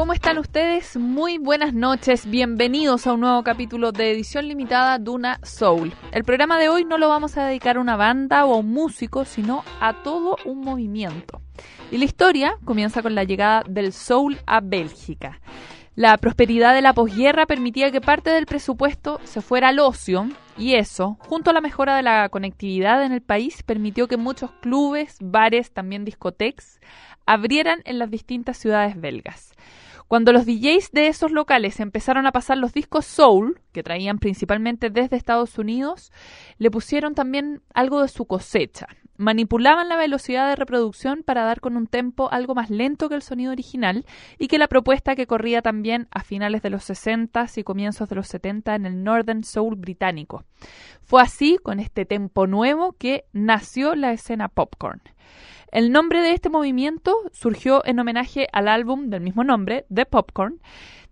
¿Cómo están ustedes? Muy buenas noches, bienvenidos a un nuevo capítulo de edición limitada Duna Soul. El programa de hoy no lo vamos a dedicar a una banda o a un músico, sino a todo un movimiento. Y la historia comienza con la llegada del soul a Bélgica. La prosperidad de la posguerra permitía que parte del presupuesto se fuera al ocio y eso, junto a la mejora de la conectividad en el país, permitió que muchos clubes, bares, también discotecas, abrieran en las distintas ciudades belgas. Cuando los DJs de esos locales empezaron a pasar los discos soul, que traían principalmente desde Estados Unidos, le pusieron también algo de su cosecha. Manipulaban la velocidad de reproducción para dar con un tempo algo más lento que el sonido original y que la propuesta que corría también a finales de los 60 y comienzos de los 70 en el Northern Soul británico. Fue así, con este tempo nuevo, que nació la escena popcorn. El nombre de este movimiento surgió en homenaje al álbum del mismo nombre, The Popcorn,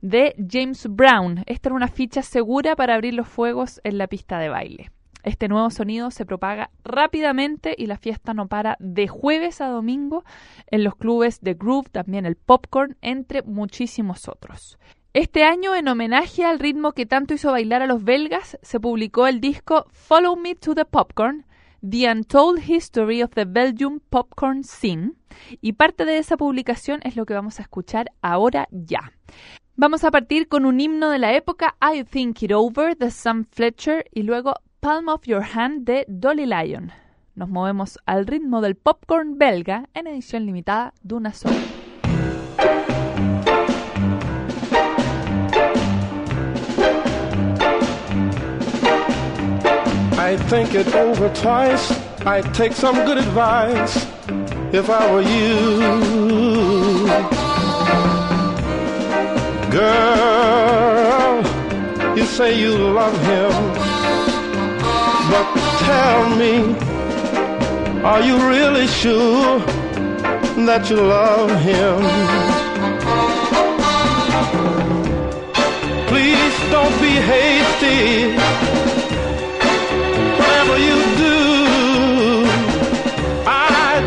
de James Brown. Esta era una ficha segura para abrir los fuegos en la pista de baile. Este nuevo sonido se propaga rápidamente y la fiesta no para de jueves a domingo en los clubes de groove, también el popcorn, entre muchísimos otros. Este año, en homenaje al ritmo que tanto hizo bailar a los belgas, se publicó el disco Follow Me to the Popcorn, The Untold History of the Belgium Popcorn Scene y parte de esa publicación es lo que vamos a escuchar ahora ya. Vamos a partir con un himno de la época I Think It Over de Sam Fletcher y luego Palm of Your Hand de Dolly Lyon. Nos movemos al ritmo del popcorn belga en edición limitada de una sola. I think it over twice. I'd take some good advice if I were you. Girl, you say you love him, but tell me, are you really sure that you love him? Please don't be hasty you do, I'd,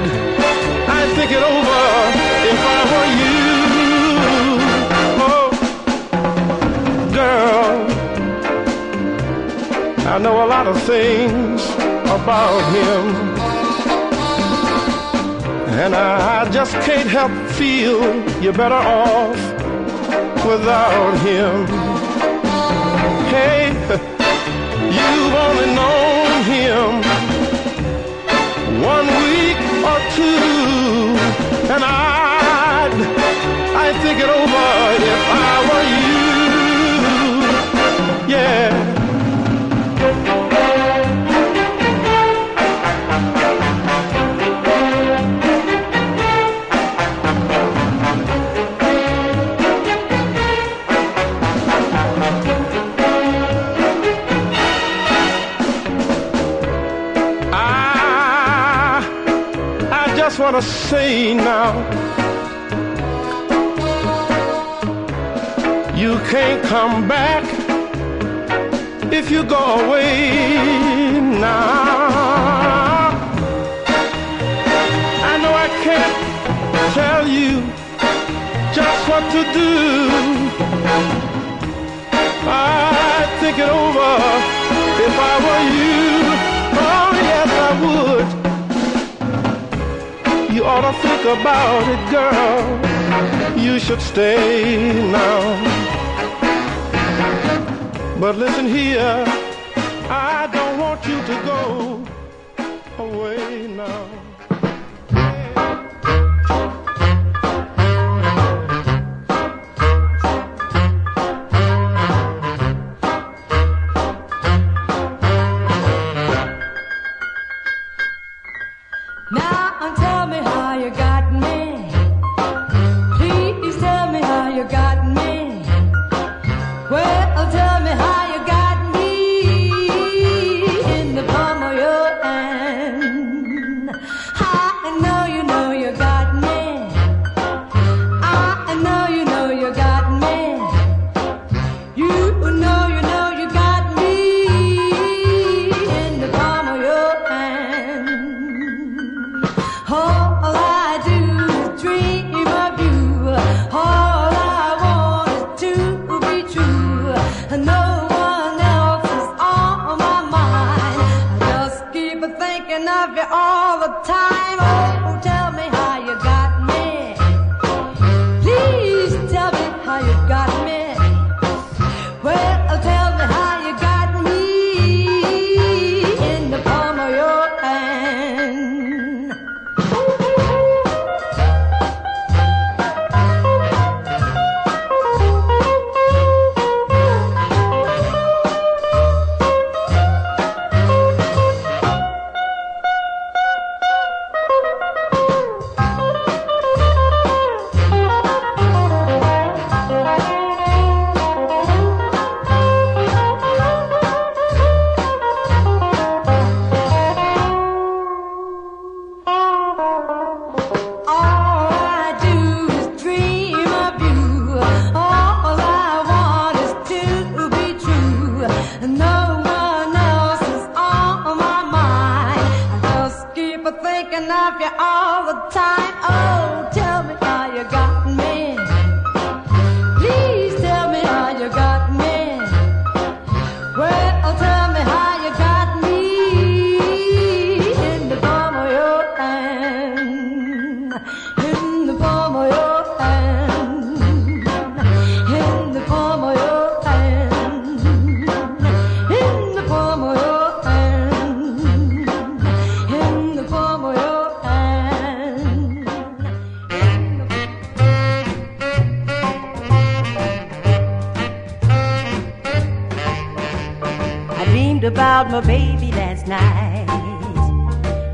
I'd think it over if I were you. Oh, girl, I know a lot of things about him. And I just can't help feel you're better off without him. Hey, you've only known him. One week or two, and I'd, I'd think it over want to say now. You can't come back if you go away now. I know I can't tell you just what to do. I'd think it over if I were you. Oh, yes, I would. You ought to think about it, girl. You should stay now. But listen here, My baby last night.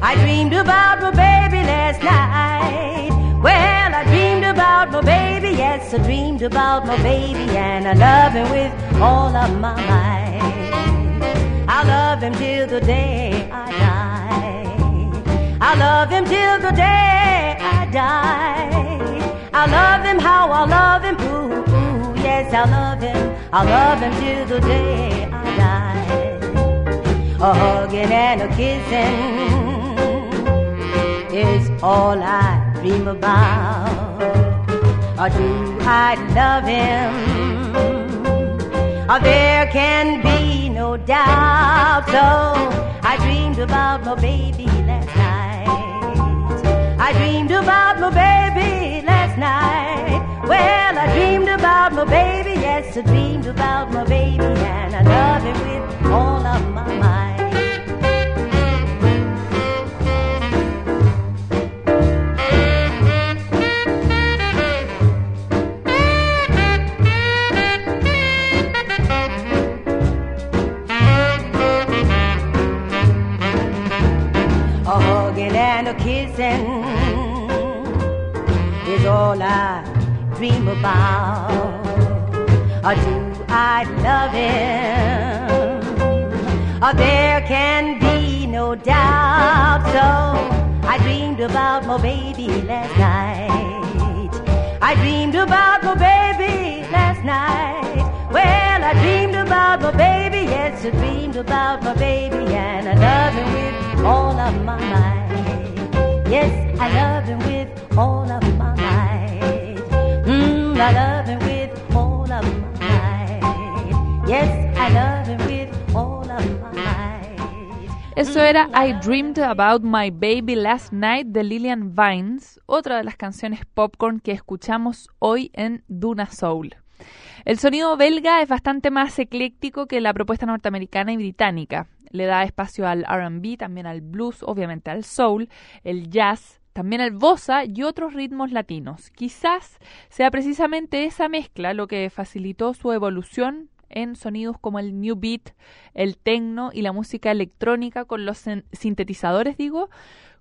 I dreamed about my baby last night. Well, I dreamed about my baby, yes, I dreamed about my baby, and I love him with all of my might. I love him till the day I die. I love him till the day I die. I love him how I love him, ooh, ooh, yes, I love him. I love him till the day I die. A hugging and a kissing is all I dream about. Or do I love him? There can be no doubt. So I dreamed about my baby. I dreamed about my baby last night. Well, I dreamed about my baby, yes, I dreamed about my baby, and I love him with all of my might. About my baby last night. I dreamed about my baby last night. Well, I dreamed about my baby, yes, I dreamed about my baby, and I love him with all of my might. Yes, I love him with all of my might. Mm, I love Eso era I Dreamed About My Baby Last Night de Lillian Vines, otra de las canciones popcorn que escuchamos hoy en Duna Soul. El sonido belga es bastante más ecléctico que la propuesta norteamericana y británica. Le da espacio al RB, también al blues, obviamente al soul, el jazz, también al bossa y otros ritmos latinos. Quizás sea precisamente esa mezcla lo que facilitó su evolución en sonidos como el new beat, el techno y la música electrónica con los sin- sintetizadores, digo,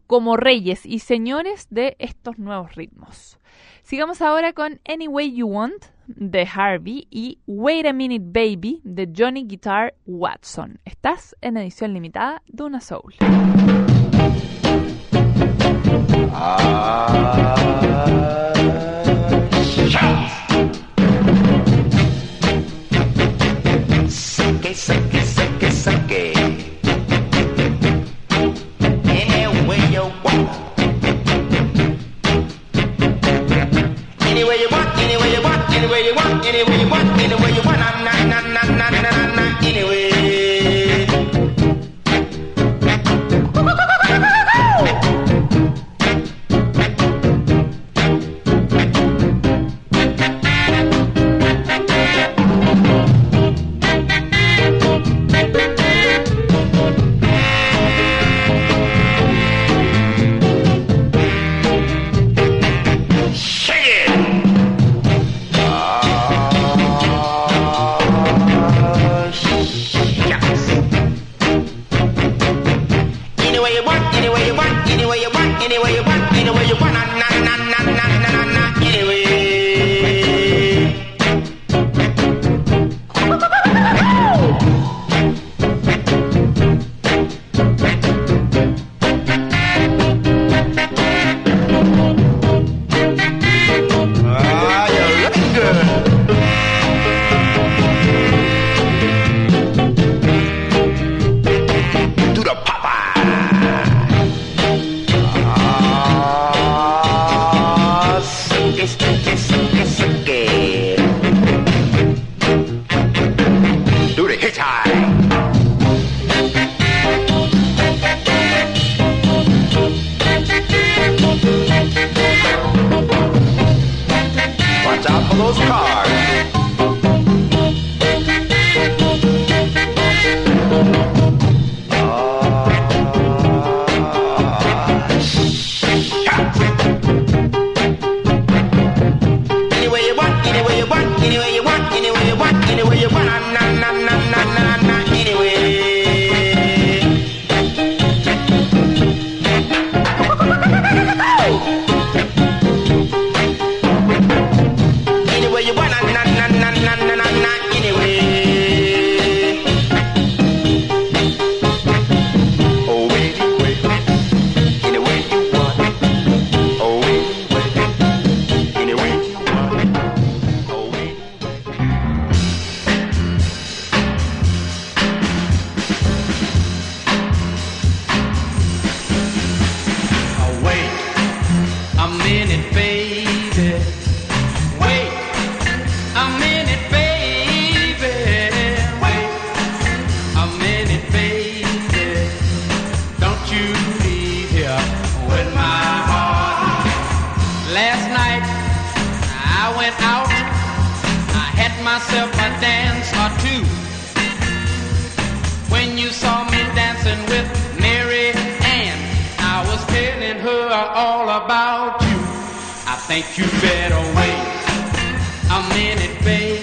como reyes y señores de estos nuevos ritmos. Sigamos ahora con Any Way You Want de Harvey y Wait a Minute Baby de Johnny Guitar Watson. Estás en edición limitada de una Soul. Sucky, Don't you leave here my heart. Last night I went out. I had myself a dance or two. When you saw me dancing with Mary Ann, I was telling her all about you. I think you better wait a minute, baby.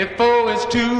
Before it's too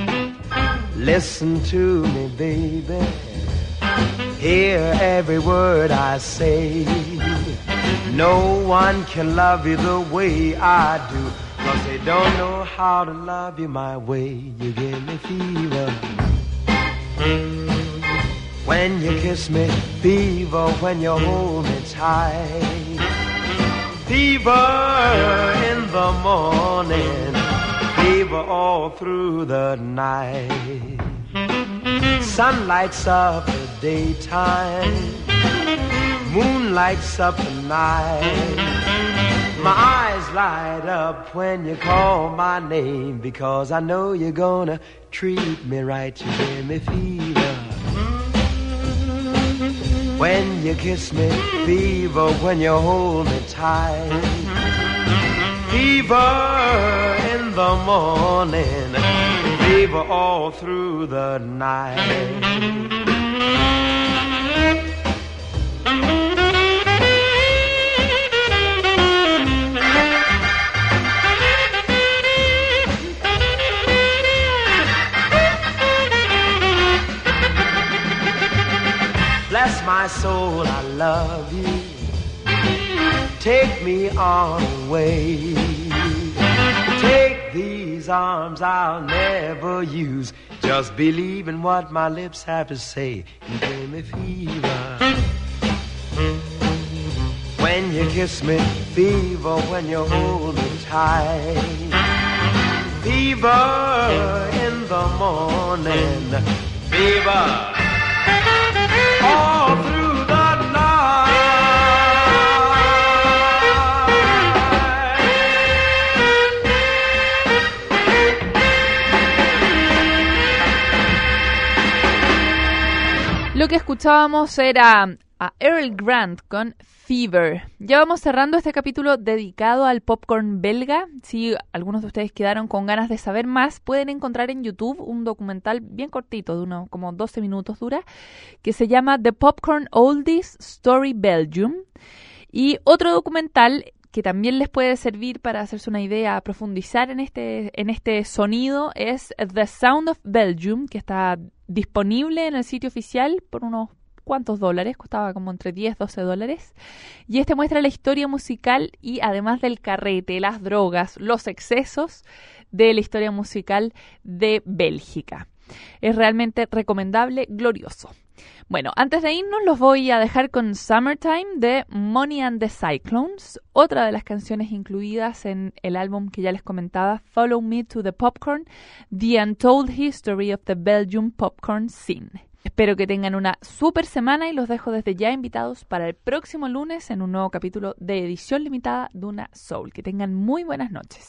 Listen to me, baby. Hear every word I say. No one can love you the way I do. Cause they don't know how to love you my way. You give me fever. When you kiss me, fever when you hold me tight. Fever in the morning, fever all through the night. Sun lights up the daytime, moon lights up the night. My eyes light up when you call my name because I know you're gonna treat me right. You give me fever. When you kiss me, fever when you hold me tight fever in the morning, fever all through the night. Bless my soul, I love you. Take me away. Take these arms I'll never use. Just believe in what my lips have to say. You give me fever. When you kiss me, fever when you hold me tight. Fever in the morning, fever que escuchábamos era a Earl Grant con Fever. Ya vamos cerrando este capítulo dedicado al popcorn belga. Si algunos de ustedes quedaron con ganas de saber más, pueden encontrar en YouTube un documental bien cortito, de unos como 12 minutos dura, que se llama The Popcorn Oldies Story Belgium. Y otro documental que también les puede servir para hacerse una idea, profundizar en este, en este sonido, es The Sound of Belgium, que está disponible en el sitio oficial por unos cuantos dólares, costaba como entre 10, 12 dólares. Y este muestra la historia musical y además del carrete, las drogas, los excesos de la historia musical de Bélgica. Es realmente recomendable, glorioso. Bueno, antes de irnos los voy a dejar con Summertime de Money and the Cyclones, otra de las canciones incluidas en el álbum que ya les comentaba, Follow Me to the Popcorn, The Untold History of the Belgium Popcorn Scene. Espero que tengan una super semana y los dejo desde ya invitados para el próximo lunes en un nuevo capítulo de edición limitada de una Soul. Que tengan muy buenas noches.